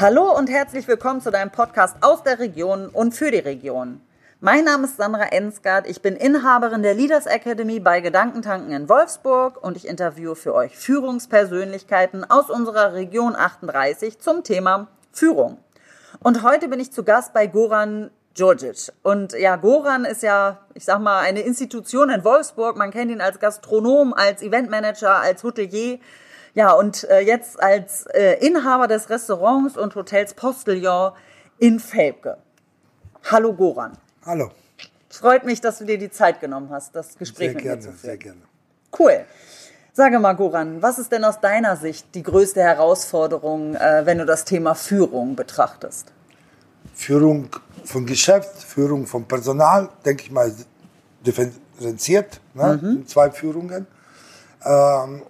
Hallo und herzlich willkommen zu deinem Podcast aus der Region und für die Region. Mein Name ist Sandra Ensgard, ich bin Inhaberin der Leaders Academy bei Gedankentanken in Wolfsburg und ich interviewe für euch Führungspersönlichkeiten aus unserer Region 38 zum Thema Führung. Und heute bin ich zu Gast bei Goran Djordjic. Und ja, Goran ist ja, ich sag mal, eine Institution in Wolfsburg. Man kennt ihn als Gastronom, als Eventmanager, als Hotelier. Ja, und äh, jetzt als äh, Inhaber des Restaurants und Hotels Postillon in Felbke. Hallo Goran. Hallo. Freut mich, dass du dir die Zeit genommen hast, das Gespräch sehr mit gerne, mir zu führen. Sehr gerne. Cool. Sage mal, Goran, was ist denn aus deiner Sicht die größte Herausforderung, äh, wenn du das Thema Führung betrachtest? Führung von Geschäft, Führung von Personal, denke ich mal, differenziert, ne? Mhm. zwei Führungen. Ähm,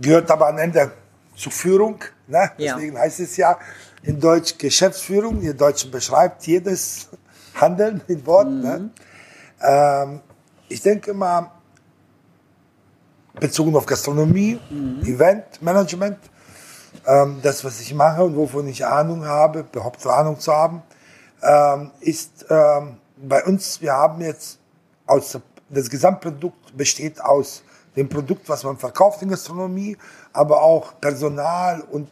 gehört aber am Ende zur Führung. Ne? Ja. Deswegen heißt es ja in Deutsch Geschäftsführung. Die Deutsche beschreibt jedes Handeln in Worten. Ne? Ähm, ich denke mal, bezogen auf Gastronomie, Eventmanagement, ähm, das, was ich mache und wovon ich Ahnung habe, behaupte Ahnung zu haben, ähm, ist ähm, bei uns, wir haben jetzt aus, das Gesamtprodukt besteht aus dem Produkt, was man verkauft in Gastronomie, aber auch Personal und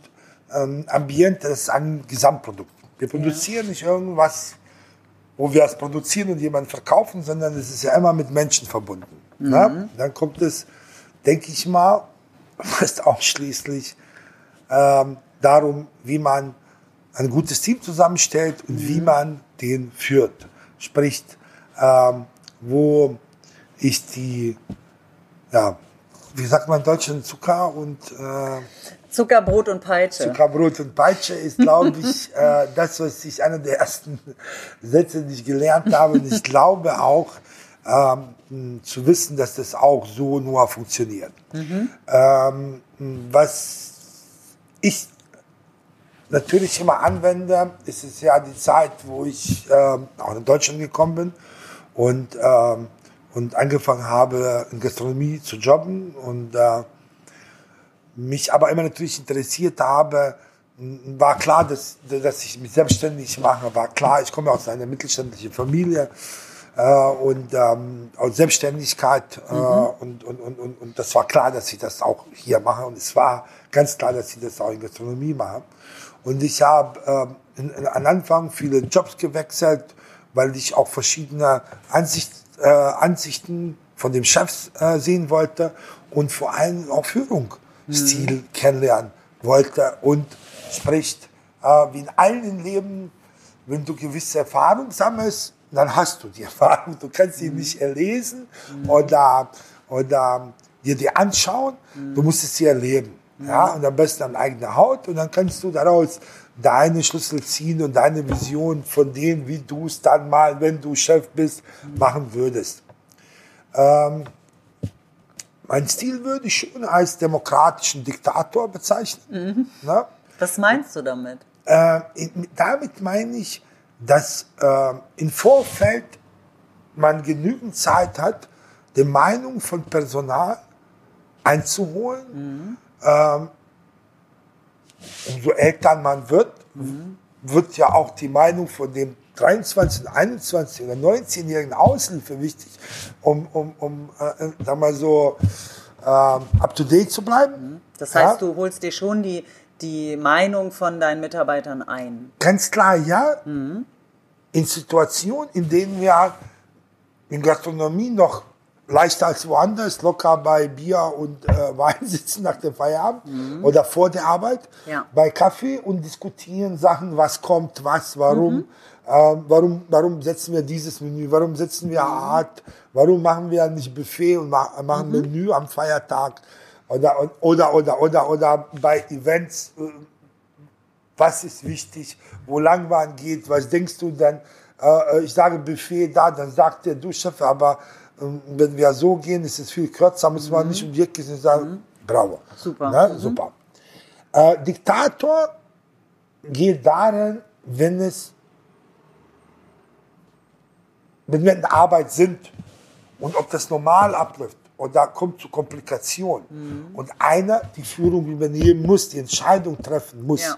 ähm, Ambiente, das ist ein Gesamtprodukt. Wir produzieren nicht irgendwas, wo wir es produzieren und jemand verkaufen, sondern es ist ja immer mit Menschen verbunden. Ne? Dann kommt es, denke ich mal, fast ausschließlich ähm, darum, wie man ein gutes Team zusammenstellt und wie man den führt. Sprich, ähm, wo ist die, ja, wie sagt man in Deutschland, Zucker und äh, Zucker, Brot und Peitsche. Zuckerbrot und Peitsche ist, glaube ich, äh, das, was ich einer der ersten Sätze, die ich gelernt habe. Und ich glaube auch ähm, zu wissen, dass das auch so nur funktioniert. Ähm, was ich natürlich immer anwende, ist es ja die Zeit, wo ich ähm, auch in Deutschland gekommen bin und, ähm, und angefangen habe, in Gastronomie zu jobben und äh, mich aber immer natürlich interessiert habe, war klar, dass, dass ich mich selbstständig mache, war klar, ich komme aus einer mittelständischen Familie äh, und ähm, aus Selbstständigkeit äh, und, und, und, und, und das war klar, dass ich das auch hier mache und es war ganz klar, dass ich das auch in Gastronomie mache. Und ich habe in- am Anfang viele Jobs gewechselt, weil ich auch verschiedene Ansicht, äh, Ansichten von den Chefs äh, sehen wollte und vor allem auch Führungsstil kennenlernen wollte und spricht, äh, wie in allen Leben, wenn du gewisse Erfahrung sammelst, dann hast du die Erfahrung. Du kannst sie nicht erlesen oder, oder dir die anschauen. Du musst es sie erleben. Ja, und am besten an eigener Haut. Und dann kannst du daraus deine Schlüssel ziehen und deine Vision von dem, wie du es dann mal, wenn du Chef bist, machen würdest. Ähm, mein Stil würde ich schon als demokratischen Diktator bezeichnen. Ne? Was meinst du damit? Äh, damit meine ich, dass äh, im Vorfeld man genügend Zeit hat, die Meinung von Personal einzuholen. Ähm, umso älter man wird, wird ja auch die Meinung von dem 23, 21 oder 19-jährigen Aushilfe wichtig, um, um, um äh, sag mal so, ähm, up to date zu bleiben. Das heißt, Ja. du holst dir schon die, die Meinung von deinen Mitarbeitern ein. Ganz klar, ja. In Situationen, in denen wir in Gastronomie noch leichter als woanders, locker bei Bier und äh, Wein sitzen nach dem Feierabend oder vor der Arbeit, Ja. bei Kaffee und diskutieren Sachen, was kommt, was, warum, ähm, warum, warum setzen wir dieses Menü, warum setzen wir Art, warum machen wir nicht Buffet und ma machen Menü am Feiertag? Oder, oder, oder, oder, oder bei Events, äh, was ist wichtig, wo lang man geht, was denkst du dann? Äh, ich sage Buffet da, dann sagt der du Chef, aber wenn wir so gehen, ist es viel kürzer, muss man nicht um die Ecke sagen, bravo. Super. Ne? Super. Äh, Diktator geht darin, wenn es wenn wir in der Arbeit sind und ob das normal abläuft oder kommt zu Komplikationen und einer die Führung übernehmen muss, die Entscheidung treffen muss, Ja.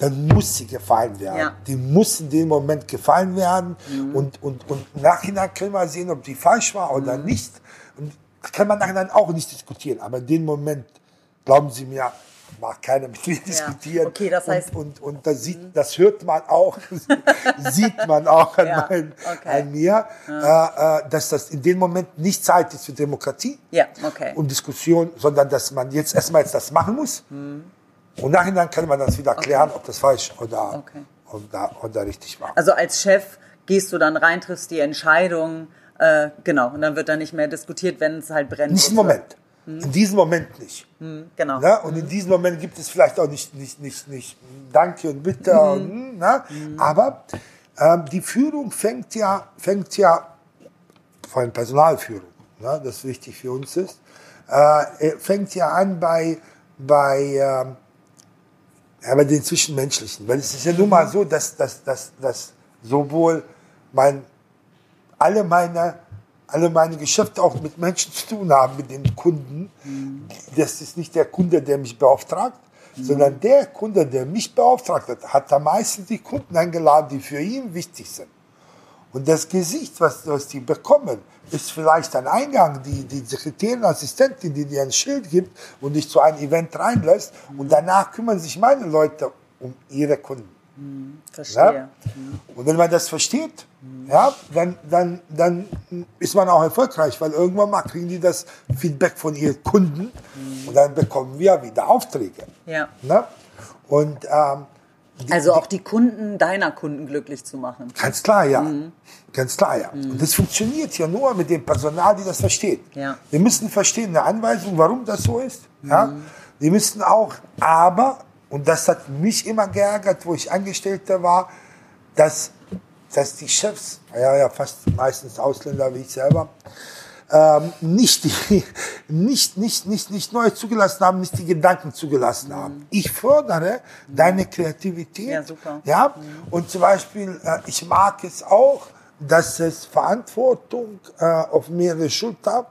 Dann muss sie gefallen werden. Ja. Die muss in dem Moment gefallen werden. Und, und, und im Nachhinein können wir sehen, ob die falsch war oder nicht. Und das kann man nachher auch nicht diskutieren. Aber in dem Moment, glauben Sie mir, mag keiner mit mir diskutieren. Okay, das heißt- und, und, und das, sieht, das hört man auch, sieht man auch an, Ja, mein, okay. an mir, äh, äh, dass das in dem Moment nicht Zeit ist für Demokratie Ja, okay. und Diskussion, sondern dass man jetzt erstmal jetzt das machen muss. Und nachher kann man das wieder klären, ob das falsch oder, Okay. oder, oder richtig war. Also als Chef gehst du dann rein, triffst die Entscheidung, äh, genau, und dann wird da nicht mehr diskutiert, wenn es halt brennt. Nicht im Moment. In diesem Moment nicht. Genau. Ne? Und in diesem Moment gibt es vielleicht auch nicht, nicht, nicht, nicht Danke und Bitte. Und, ne? Aber ähm, die Führung fängt ja, fängt ja vor allem Personalführung, ne? das wichtig für uns ist, äh, fängt ja an bei, bei, ähm, ja, bei den Zwischenmenschlichen. Weil es ist ja nun mal so, dass, dass, dass, dass sowohl mein alle meine, alle meine Geschäfte auch mit Menschen zu tun haben, mit den Kunden. Das ist nicht der Kunde, der mich beauftragt, sondern der Kunde, der mich beauftragt hat, hat am meisten die Kunden eingeladen, die für ihn wichtig sind. Und das Gesicht, was, was die bekommen, ist vielleicht ein Eingang, die, die Sekretärin, Assistentin, die dir ein Schild gibt und dich zu einem Event reinlässt. Und danach kümmern sich meine Leute um ihre Kunden. Verstehe. Ja? Und wenn man das versteht, ja, dann, dann, dann ist man auch erfolgreich, weil irgendwann mal kriegen die das Feedback von ihren Kunden und dann bekommen wir wieder Aufträge. Ja. Ne? Und ähm, Also auch die Kunden deiner Kunden glücklich zu machen. ganz klar, ja. Ganz klar, ja. Und das funktioniert ja nur mit dem Personal, die das versteht. Ja. Wir müssen verstehen, eine Anweisung, warum das so ist. Ja. Wir müssen auch, aber, und das hat mich immer geärgert, wo ich Angestellter war, dass, dass die Chefs, ja, ja, fast meistens Ausländer wie ich selber, ähm, nicht, die, nicht, nicht, nicht, nicht neu zugelassen haben, nicht die Gedanken zugelassen haben. Ich fördere deine Kreativität. Ja, super. Ja? Und zum Beispiel, äh, ich mag es auch, dass es Verantwortung äh, auf mehrere Schultern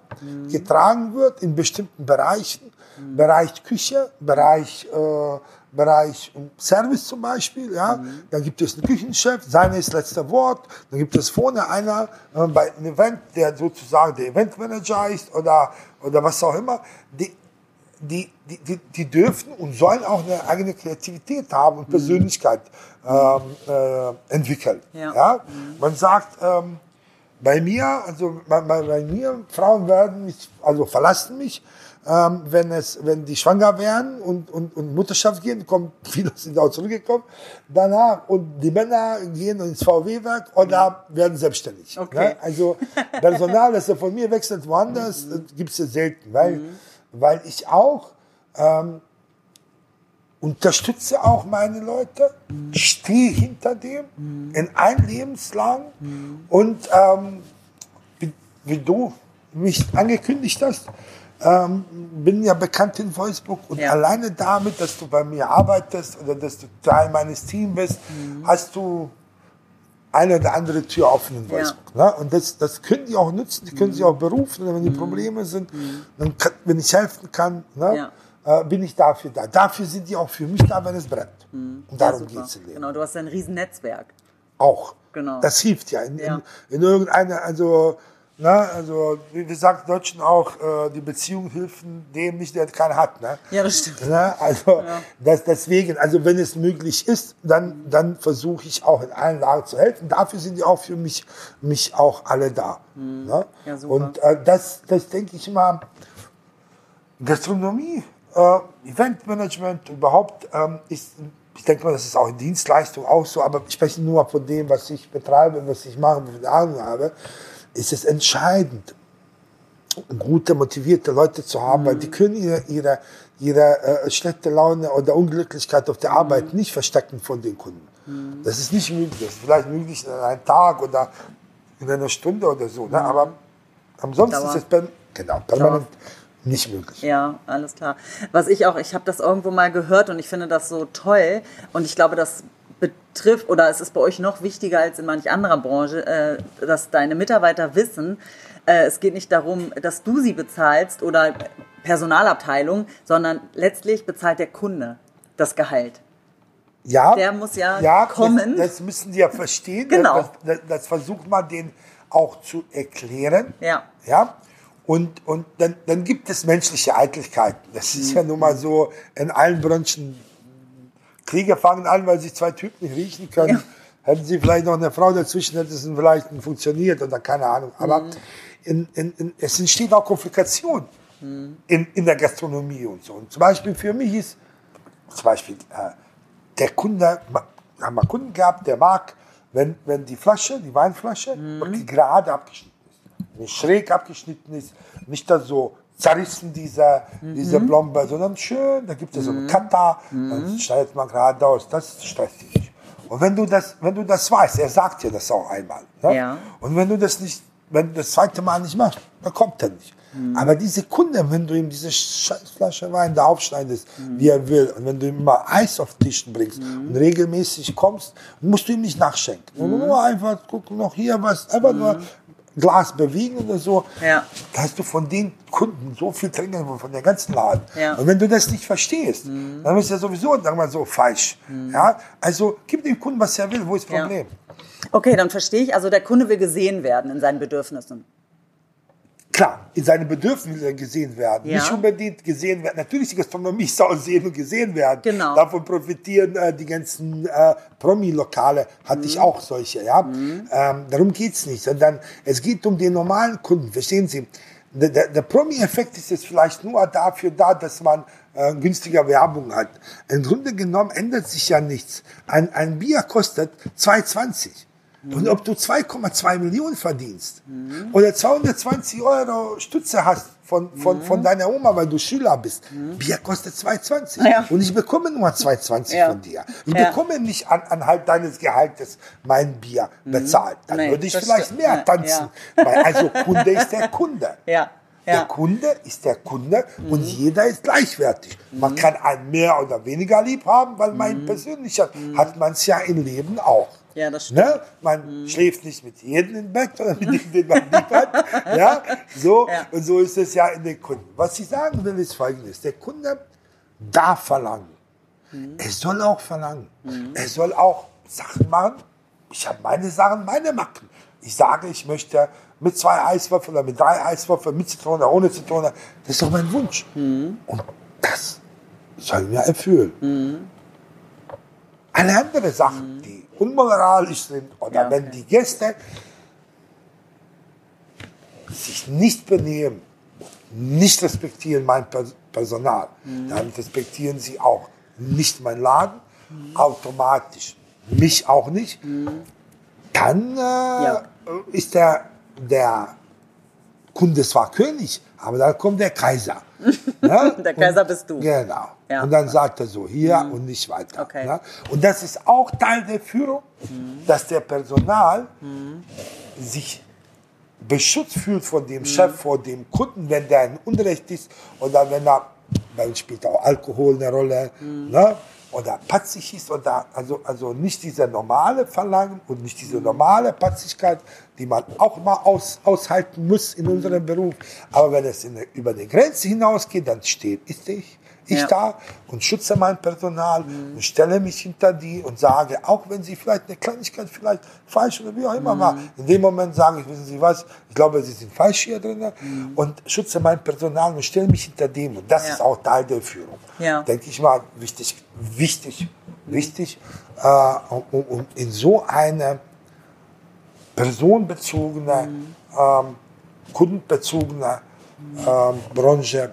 getragen wird in bestimmten Bereichen. Bereich Küche, Bereich, äh, Bereich Service zum Beispiel. Ja? Dann gibt es einen Küchenchef, seine ist letzter Wort. Dann gibt es vorne einer äh, bei einem Event, der sozusagen der Eventmanager ist oder, oder was auch immer. Die, die, die, die, die dürfen und sollen auch eine eigene Kreativität haben und Persönlichkeit ähm, äh, entwickeln. Ja. Man sagt, ähm, bei mir, also bei, bei, bei mir, Frauen werden mich, also verlassen mich, ähm, wenn es, wenn die schwanger werden und, und, und Mutterschaft gehen, kommen, viele sind auch zurückgekommen, danach, und die Männer gehen ins VW-Werk oder werden selbstständig. Okay. Ne? Also Personal, das von mir wechselt woanders, gibt es ja selten, weil, weil ich auch ähm, unterstütze auch meine Leute, stehe hinter dem in ein Lebenslang und ähm, wie, wie du mich angekündigt hast, ähm, bin ja bekannt in Wolfsburg und Ja. alleine damit, dass du bei mir arbeitest oder dass du Teil meines Teams bist, hast du eine oder andere Tür offen in Ja. Wolfsburg. Ne? Und das, das können die auch nutzen, die können sie auch berufen, wenn die Probleme sind, dann kann, wenn ich helfen kann, ne? äh, bin ich dafür da. Dafür sind die auch für mich da, wenn es brennt. Und darum Ja, geht es im Leben. Genau, du hast ein riesen Netzwerk. Auch. Genau. Das hilft ja. In, Ja. in, in irgendeiner, also, na, also, wie sagen Deutschen auch, äh, die Beziehung helfen dem nicht, der keinen hat. Ne? Ja, das stimmt. Ne? Also das, deswegen, also wenn es möglich ist, dann, dann versuche ich auch in allen Lagen zu helfen. Dafür sind die auch für mich, mich auch alle da. Ne? Ja, super. Und äh, das, das denke ich mal, Gastronomie, äh, Eventmanagement überhaupt ähm, ist, ich denke mal, das ist auch in Dienstleistung auch so, aber ich spreche nur von dem, was ich betreibe, was ich mache, was ich Ahnung habe, ist es entscheidend, gute, motivierte Leute zu haben, weil die können ihre, ihre, ihre äh, schlechte Laune oder Unglücklichkeit auf der Arbeit nicht verstecken von den Kunden. Das ist nicht möglich. Das ist vielleicht möglich in einem Tag oder in einer Stunde oder so. Ne? Aber ansonsten Dauer. ist es per genau, permanent nicht möglich. Ja, alles klar. Was ich auch, ich habe das irgendwo mal gehört und ich finde das so toll und ich glaube, das betrifft oder es ist bei euch noch wichtiger als in manch anderer Branche, äh, dass deine Mitarbeiter wissen, äh, es geht nicht darum, dass du sie bezahlst oder Personalabteilung, sondern letztlich bezahlt der Kunde das Gehalt. Ja, Der muss ja, ja kommen. Das, das müssen die ja verstehen. Genau. Das, das, versucht man denen auch zu erklären. Ja. Ja. Und, und dann, dann gibt es menschliche Eitelkeiten. Das ist ja nun mal so in allen Branchen. Kriege fangen an, weil sich zwei Typen nicht riechen können. Ja. Hätten sie vielleicht noch eine Frau dazwischen, hätte es vielleicht funktioniert oder keine Ahnung. Aber in, in, in, es entsteht auch Komplikation in, in der Gastronomie und so. Und zum Beispiel für mich ist, zum Beispiel, äh, der Kunde, ma- haben wir Kunden gehabt, der mag, wenn, wenn die Flasche, die Weinflasche, wirklich gerade abgeschnitten ist. Nicht schräg abgeschnitten ist, nicht da so zerrissen, diese, diese Blombe, sondern schön, da gibt es so einen Kata, dann schneidet man gerade aus, das stresst dich nicht. Und wenn du das, wenn du das weißt, er sagt dir das auch einmal. Ne? Ja. Und wenn du das nicht, wenn du das zweite Mal nicht machst, dann kommt er nicht. Aber diese Kunde, wenn du ihm diese Flasche Wein da aufschneidest, wie er will, und wenn du ihm mal Eis auf Tischen bringst und regelmäßig kommst, musst du ihm nicht nachschenken. Und nur einfach, guck noch hier was, einfach nur Glas bewegen oder so. Ja. Da hast du von den Kunden so viel trinken, von der ganzen Laden. Ja. Und wenn du das nicht verstehst, dann ist er sowieso, sagen wir mal so, falsch. Ja? Also gib dem Kunden, was er will, wo ist das Ja. Problem? Okay, dann verstehe ich. Also der Kunde will gesehen werden in seinen Bedürfnissen. Klar, in seinen Bedürfnissen gesehen werden. Ja. Nicht unbedingt gesehen werden. Natürlich, die Gastronomie soll sehen und gesehen werden. Genau. Davon profitieren äh, die ganzen äh, Promi-Lokale. Hatte Mhm. ich auch solche. Ja? Ähm, darum geht's nicht. Sondern es geht um den normalen Kunden. Verstehen Sie? Der, der, der Promi-Effekt ist jetzt vielleicht nur dafür da, dass man äh, günstiger Werbung hat. Im Grunde genommen ändert sich ja nichts. Ein, ein Bier kostet 2,20. Und ob du 2,2 Millionen verdienst oder 220 Euro Stütze hast von, von, von deiner Oma, weil du Schüler bist, Bier kostet 2,20. Ja. Und ich bekomme nur 2,20 Ja. von dir. Ich Ja. bekomme nicht an, anhalt deines Gehaltes mein Bier bezahlt. Dann Nee, würde ich vielleicht mehr Ja, tanzen. Weil also Kunde ist der Kunde. Der. Kunde ist der Kunde und jeder ist gleichwertig. Man kann einen mehr oder weniger lieb haben, weil mein persönlicher hat man es ja im Leben auch. Ja, das stimmt. Ne? Man schläft nicht mit jedem im Bett oder mit dem, den man lieb hat. Ja? So, Ja. Und so ist es ja in den Kunden. Was ich sagen will, ist folgendes. Der Kunde darf verlangen. Er soll auch verlangen. Er soll auch Sachen machen. Ich habe meine Sachen, meine Macken. Ich sage, ich möchte mit zwei Eiswürfeln oder mit drei Eiswürfeln, mit Zitrone, ohne Zitrone. Das ist doch mein Wunsch. Und das soll mir erfüllen. Alle andere Sachen, die unmoralisch sind, oder Ja, wenn die Gäste sich nicht benehmen, nicht respektieren mein Pers- Personal, dann respektieren sie auch nicht mein Laden, automatisch mich auch nicht. Dann äh, ist der, der Kunde zwar König, aber dann kommt der Kaiser. Ne? Der Kaiser bist du. Genau. Ja. Und dann sagt er so, hier und nicht weiter. Okay. Ne? Und das ist auch Teil der Führung, dass der Personal sich beschützt fühlt von dem Chef, vor dem Kunden, wenn der in Unrecht ist oder wenn er, bei uns spielt auch Alkohol eine Rolle, ne? Oder patzig ist, oder, also, also nicht diese normale Verlangen und nicht diese normale Patzigkeit, die man auch mal aus, aushalten muss in unserem Beruf. Aber wenn es in, über die Grenze hinausgeht, dann steht ich, ich, ich Ja. da und schütze mein Personal und stelle mich hinter die und sage, auch wenn sie vielleicht eine Kleinigkeit vielleicht falsch oder wie auch immer war, in dem Moment sage ich, wissen Sie was, ich glaube, Sie sind falsch hier drin und schütze mein Personal und stelle mich hinter dem und das Ja. ist auch Teil der Führung. Ja. Denke ich mal, wichtig, wichtig, wichtig, äh, um, um in so eine personenbezogene, ähm, kundenbezogene ähm, Branche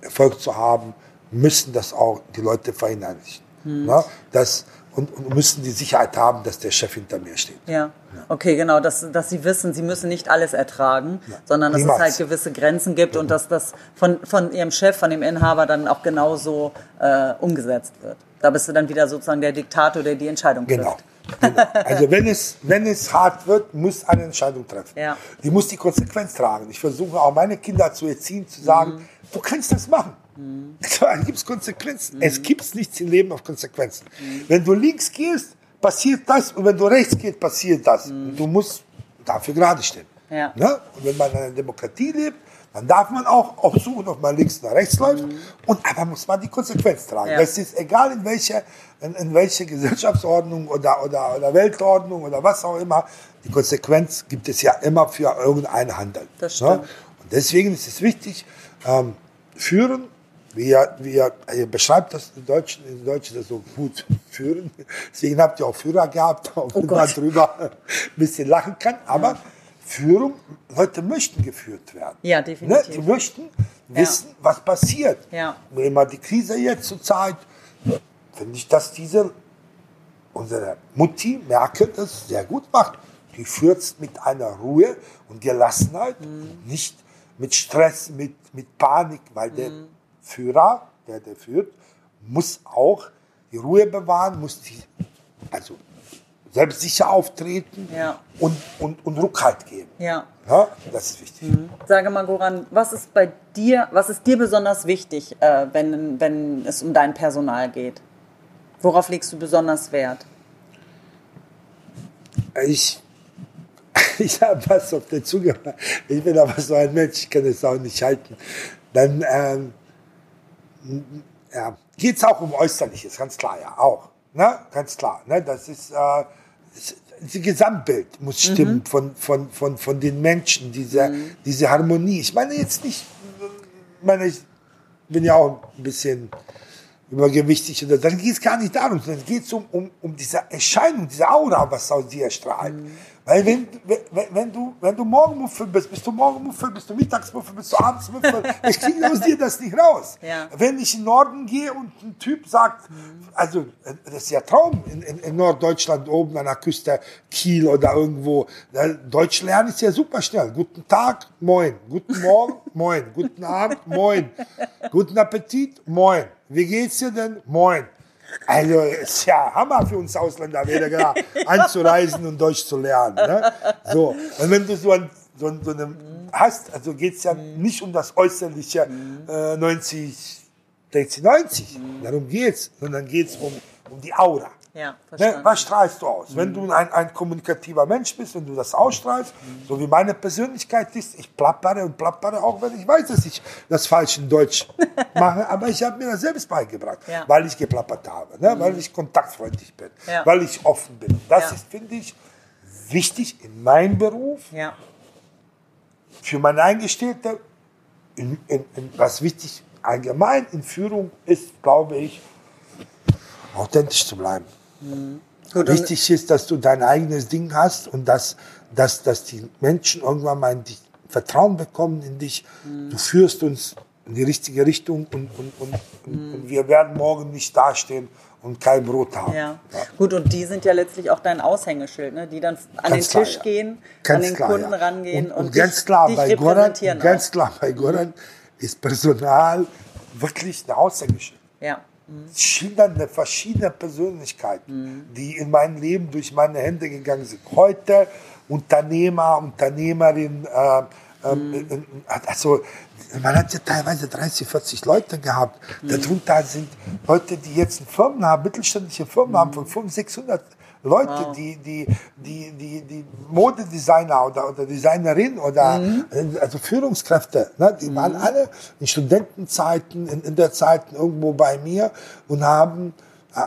Erfolg zu haben, müssen das auch die Leute verinnerlichen. Ne? Das, und, und müssen die Sicherheit haben, dass der Chef hinter mir steht. Ja, okay, genau, dass, dass sie wissen, sie müssen nicht alles ertragen, sondern dass niemals. es halt gewisse Grenzen gibt und dass das von, von ihrem Chef, von dem Inhaber dann auch genauso äh, umgesetzt wird. Da bist du dann wieder sozusagen der Diktator, der die Entscheidung trifft. Genau. genau. Also wenn es, wenn es hart wird, muss eine Entscheidung treffen. Ja. Die muss die Konsequenz tragen. Ich versuche auch meine Kinder zu erziehen, zu sagen, Mhm. du kannst das machen. Es gibt Konsequenzen. Es gibt nichts im Leben auf Konsequenzen. Mhm. Wenn du links gehst, passiert das und wenn du rechts gehst, passiert das. Mhm. Und du musst dafür gerade stehen. Ja. Ne? Und wenn man in einer Demokratie lebt, dann darf man auch aussuchen, ob man links oder rechts läuft. Und aber muss man die Konsequenz tragen. Ja. Das ist egal in welche, in, in welche Gesellschaftsordnung oder, oder, oder Weltordnung oder was auch immer. Die Konsequenz gibt es ja immer für irgendein Handeln. Das stimmt. Ne? Und deswegen ist es wichtig, ähm, führen, wie ihr, wie ihr, ihr beschreibt das in Deutschen, in Deutschen das so gut führen. Deswegen habt ihr auch Führer gehabt, auch wenn man Gott. drüber ein bisschen lachen kann. Aber Führung, Leute möchten geführt werden. Ja, Ne? definitiv. Die möchten wissen, was passiert. Ja. Nehmen wir die Krise jetzt zur Zeit, finde ich, dass diese, unsere Mutti Merkel das sehr gut macht. Die führt es mit einer Ruhe und Gelassenheit, Mhm. nicht mit Stress, mit, mit Panik, weil der Mhm. Führer, der der führt, muss auch die Ruhe bewahren, muss die, also selbstsicher auftreten Ja. und, und, und Rückhalt geben. Ja. Ja, das ist wichtig. Sage mal, Goran, was ist bei dir, was ist dir besonders wichtig, äh, wenn, wenn es um dein Personal geht? Worauf legst du besonders Wert? Ich, ich habe was auf der Zunge. Ich bin aber so ein Mensch, ich kann es auch nicht halten. Dann ähm, ja, geht es auch um Äußerliches, ganz klar, ja, auch. Ne? Ganz klar. Ne? Das ist, äh, das, das Gesamtbild muss stimmen von, von, von, von den Menschen, diese, diese Harmonie. Ich meine jetzt nicht, ich meine, ich bin ja auch ein bisschen übergewichtig oder dann geht es gar nicht darum, sondern es geht um, um, um diese Erscheinung, diese Aura, was aus dir strahlt. Weil wenn, wenn, wenn, du, wenn du Morgenmuffel bist, bist du Morgenmuffel, bist du Mittagsmuffel, bist du Abendsmuffel, ich kriege aus dir das nicht raus. Ja. Wenn ich in den Norden gehe und ein Typ sagt, also das ist ja Traum in, in, in Norddeutschland oben an der Küste, Kiel oder irgendwo, Deutsch lernen ist ja super schnell. Guten Tag, moin. Guten Morgen, moin. Guten Abend, moin. Guten Appetit, moin. Wie geht's dir denn? Moin. Also ist ja Hammer für uns Ausländer, wieder genau, anzureisen und Deutsch zu lernen. Ne? So. Und wenn du so, ein, so, so eine hast, also geht es ja nicht um das Äußerliche äh, 90, 60, 90. Darum geht's, sondern geht es um, um die Aura. Ja, Ne? Was strahlst du aus? Wenn du ein, ein kommunikativer Mensch bist, wenn du das ausstrahlst, so wie meine Persönlichkeit ist, ich plappere und plappere, auch wenn ich weiß, dass ich das falsch in Deutsch mache, aber ich habe mir das selbst beigebracht, Ja. weil ich geplappert habe, ne? weil ich kontaktfreundlich bin, Ja. weil ich offen bin. Das ist, finde ich, wichtig in meinem Beruf, für meine Eingestellte, in, in, in, was wichtig allgemein in Führung ist, glaube ich, authentisch zu bleiben. Und, Wichtig ist, dass du dein eigenes Ding hast und dass, dass, dass die Menschen irgendwann mal dich Vertrauen bekommen in dich. Du führst uns in die richtige Richtung und, und, und, und, und wir werden morgen nicht dastehen und kein Brot haben. ja. Gut, und die sind ja letztlich auch dein Aushängeschild, ne? die dann an Ganz den klar, Tisch ja. gehen, Ganz an den klar, Kunden ja. rangehen und, und, und dich, ganz klar bei Goran, ganz klar bei Goran ist Personal wirklich eine Aushängeschild. Ja, schildernde verschiedene Persönlichkeiten, die in meinem Leben durch meine Hände gegangen sind. Heute Unternehmer, Unternehmerin, äh, ähm, äh, also man hat ja teilweise 30, 40 Leute gehabt. Darunter sind Leute, die jetzt Firmen haben, mittelständische Firmen haben von 500, 600 Leute, Wow. die, die, die, die, die Modedesigner oder, oder Designerin oder äh, also Führungskräfte, ne, die waren alle in Studentenzeiten, in, in der Zeit irgendwo bei mir und haben äh,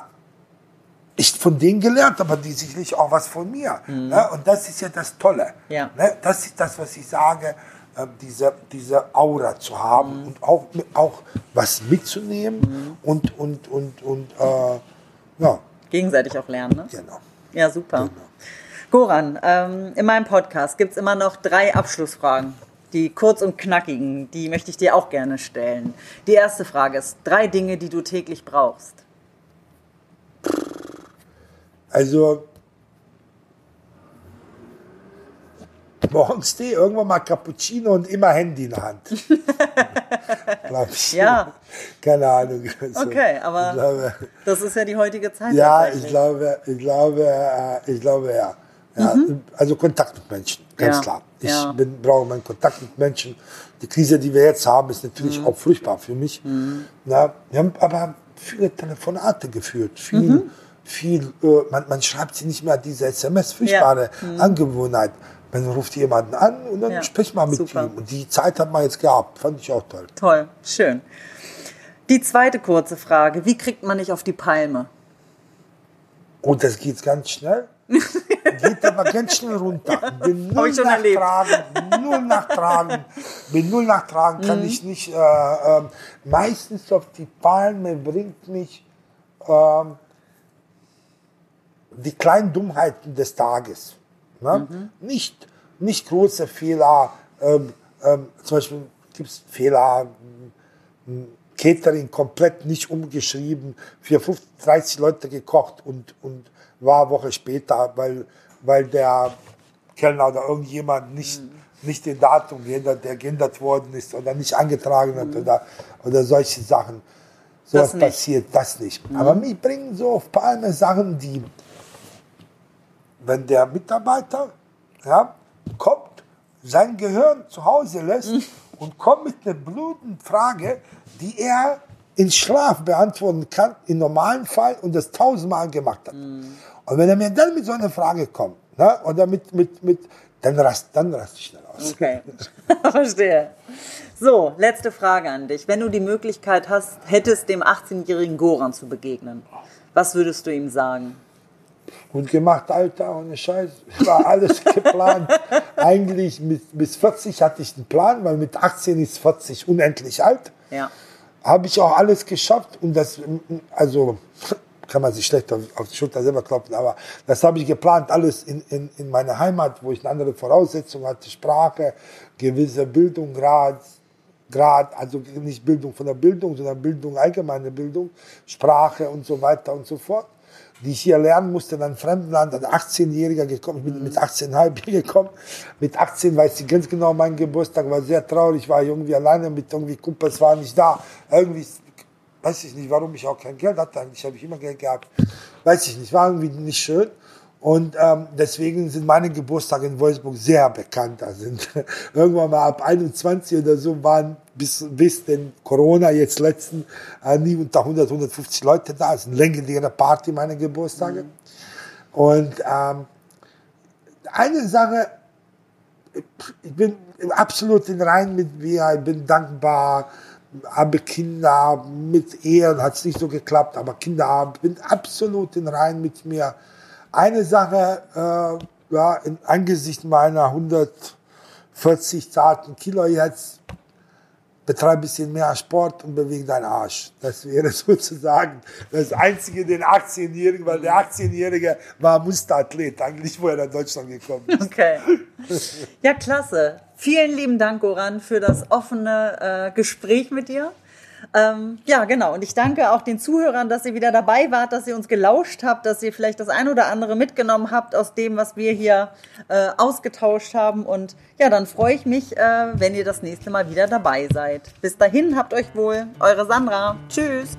ich von denen gelernt, aber die sicherlich auch was von mir. Ne? Und das ist ja das Tolle. Ja. Ne? Das ist das, was ich sage, äh, diese, diese Aura zu haben und auch, auch was mitzunehmen und, und, und, und äh, ja, gegenseitig auch lernen. Ne? genau. Ja, super. Genau. Goran, ähm, in meinem Podcast gibt es immer noch drei Abschlussfragen. Die kurz und knackigen, die möchte ich dir auch gerne stellen. Die erste Frage ist, drei Dinge, die du täglich brauchst. Also morgens Tee, irgendwann mal Cappuccino und immer Handy in der Hand. Glaub ich. Ja. Keine Ahnung. Also, Okay, aber glaube, das ist ja die heutige Zeit. ja, ich glaube, ich glaube, äh, ich glaube, ja. ja Also Kontakt mit Menschen, ganz Mhm. Ja, klar. Ich ja. bin, brauche meinen Kontakt mit Menschen. Die Krise, die wir jetzt haben, ist natürlich Mhm. auch furchtbar für mich. Na, wir haben aber viele Telefonate geführt, viel, Mhm. viel, äh, man, man schreibt sie nicht mehr diese SMS, furchtbare Mhm. Angewohnheit. Dann ruft jemanden an und dann Ja, spricht man mit super. ihm. Und die Zeit hat man jetzt gehabt. Fand ich auch toll. Toll, schön. Die zweite kurze Frage: Wie kriegt man nicht auf die Palme? Und das geht ganz schnell. geht aber ganz schnell runter. Bin Hab null nachtragen, null nachtragen. Bin null nachtragen, Mhm. kann ich nicht. Äh, ähm, meistens auf die Palme bringt mich ähm, die kleinen Dummheiten des Tages. Ne? Mhm. Nicht, nicht große Fehler. Ähm, ähm, zum Beispiel gibt es Fehler, Catering komplett nicht umgeschrieben, für 50, 30 Leute gekocht und, und war eine Woche später, weil, weil der Kellner oder irgendjemand nicht, nicht den Datum geändert, der geändert worden ist oder nicht angetragen hat oder, oder solche Sachen. So Das was passiert, das nicht. Aber mich bringen so auf Palme Sachen, die, wenn der Mitarbeiter ja, kommt, sein Gehirn zu Hause lässt und kommt mit einer blutenden Frage, die er in Schlaf beantworten kann, im normalen Fall und das tausendmal gemacht hat. Und wenn er mir dann mit so einer Frage kommt, ne, oder mit, mit, mit, dann rast, dann rast ich schnell aus. Okay, verstehe. So, letzte Frage an dich. Wenn du die Möglichkeit hast, hättest dem 18-jährigen Goran zu begegnen, was würdest du ihm sagen? Gut gemacht, Alter, ohne Scheiß. War alles geplant. Eigentlich mit, bis 40 hatte ich einen Plan, weil mit 18 ist 40 unendlich alt. Ja. Habe ich auch alles geschafft und das, also kann man sich schlecht auf, auf die Schulter selber klopfen, aber das habe ich geplant, alles in, in, in meiner Heimat, wo ich eine andere Voraussetzung hatte, Sprache, gewisse Bildung, Grad, Grad, also nicht Bildung von der Bildung, sondern Bildung, allgemeine Bildung, Sprache und so weiter und so fort, die ich hier lernen musste in einem fremden Land, ein 18-Jähriger gekommen, ich bin mit 18,5 hier gekommen, mit 18 weiß ich ganz genau, mein Geburtstag war sehr traurig, war irgendwie alleine mit irgendwie Kumpels, war nicht da, irgendwie, weiß ich nicht, warum ich auch kein Geld hatte, eigentlich habe ich immer Geld gehabt, weiß ich nicht, war irgendwie nicht schön. Und ähm, deswegen sind meine Geburtstage in Wolfsburg sehr bekannt. Sind irgendwann mal ab 21 oder so waren bis, bis den Corona jetzt letzten äh, nie unter 100, 150 Leute da. Es ist eine legendäre Party, meine Geburtstage. Und ähm, eine Sache, ich bin absolut in Rein mit mir, ich bin dankbar, habe Kinder, mit Ehren hat es nicht so geklappt, aber Kinder haben, bin absolut in Rein mit mir. Eine Sache, äh, ja, in, angesichts meiner 140 zarten Kilo jetzt, betreibe ein bisschen mehr Sport und bewege deinen Arsch. Das wäre sozusagen das Einzige, den 18-Jährigen, weil der 18-Jährige war Musterathlet, eigentlich, wo er nach Deutschland gekommen ist. Okay. Ja, klasse. Vielen lieben Dank, Goran, für das offene äh, Gespräch mit dir. Ähm, ja, genau. Und ich danke auch den Zuhörern, dass ihr wieder dabei wart, dass ihr uns gelauscht habt, dass ihr vielleicht das ein oder andere mitgenommen habt aus dem, was wir hier äh, ausgetauscht haben. Und ja, dann freue ich mich, äh, wenn ihr das nächste Mal wieder dabei seid. Bis dahin, habt euch wohl. Eure Sandra. Tschüss.